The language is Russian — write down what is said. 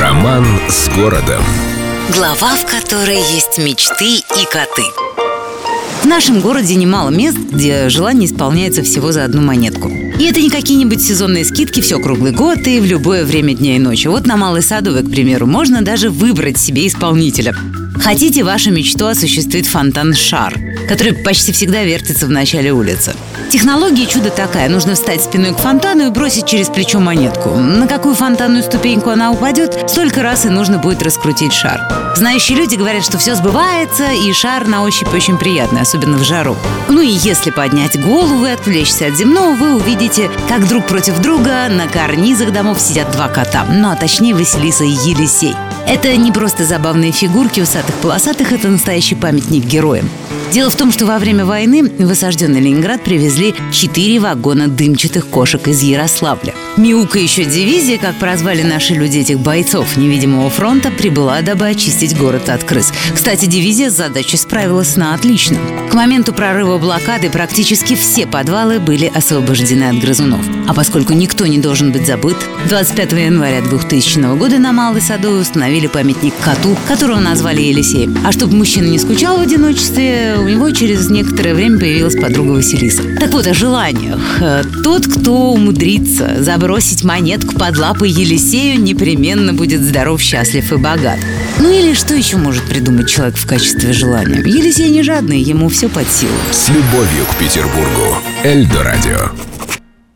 Роман с городом. Глава, в которой есть мечты и коты. В нашем городе немало мест, где желание исполняется всего за одну монетку. И это не какие-нибудь сезонные скидки все круглый год и в любое время дня и ночи. Вот на Малой Садовой, к примеру, можно даже выбрать себе исполнителя. Хотите вашу мечту осуществить фонтан «Шар», который почти всегда вертится в начале улицы. Технология чудо такая. Нужно встать спиной к фонтану и бросить через плечо монетку. На какую фонтанную ступеньку она упадет, столько раз и нужно будет раскрутить шар. Знающие люди говорят, что все сбывается, и шар на ощупь очень приятный, особенно в жару. Ну и если поднять голову и отвлечься от земного, вы увидите, как друг против друга на карнизах домов сидят два кота. Ну а точнее Василиса и Елисей. Это не просто забавные фигурки усатых-полосатых, это настоящий памятник героям. Дело в том, что во время войны в осажденный Ленинград привезли четыре вагона дымчатых кошек из Ярославля. Миука еще дивизия, как прозвали наши люди этих бойцов невидимого фронта, прибыла, дабы очистить город от крыс. Кстати, дивизия с задачей справилась на отлично. К моменту прорыва блокады практически все подвалы были освобождены от грызунов. А поскольку никто не должен быть забыт, 25 января 2000 года на Малой Садовой установили памятник коту, которого назвали Елисеем. А чтобы мужчина не скучал в одиночестве, у него через некоторое время появилась подруга Василиса. Так вот, о желаниях. Тот, кто умудрится забросить монетку под лапы Елисею, непременно будет здоров, счастлив и богат. Ну или что еще может придумать человек в качестве желания? Елисей не жадный, ему все под силу. С любовью к Петербургу. Эльдо радио.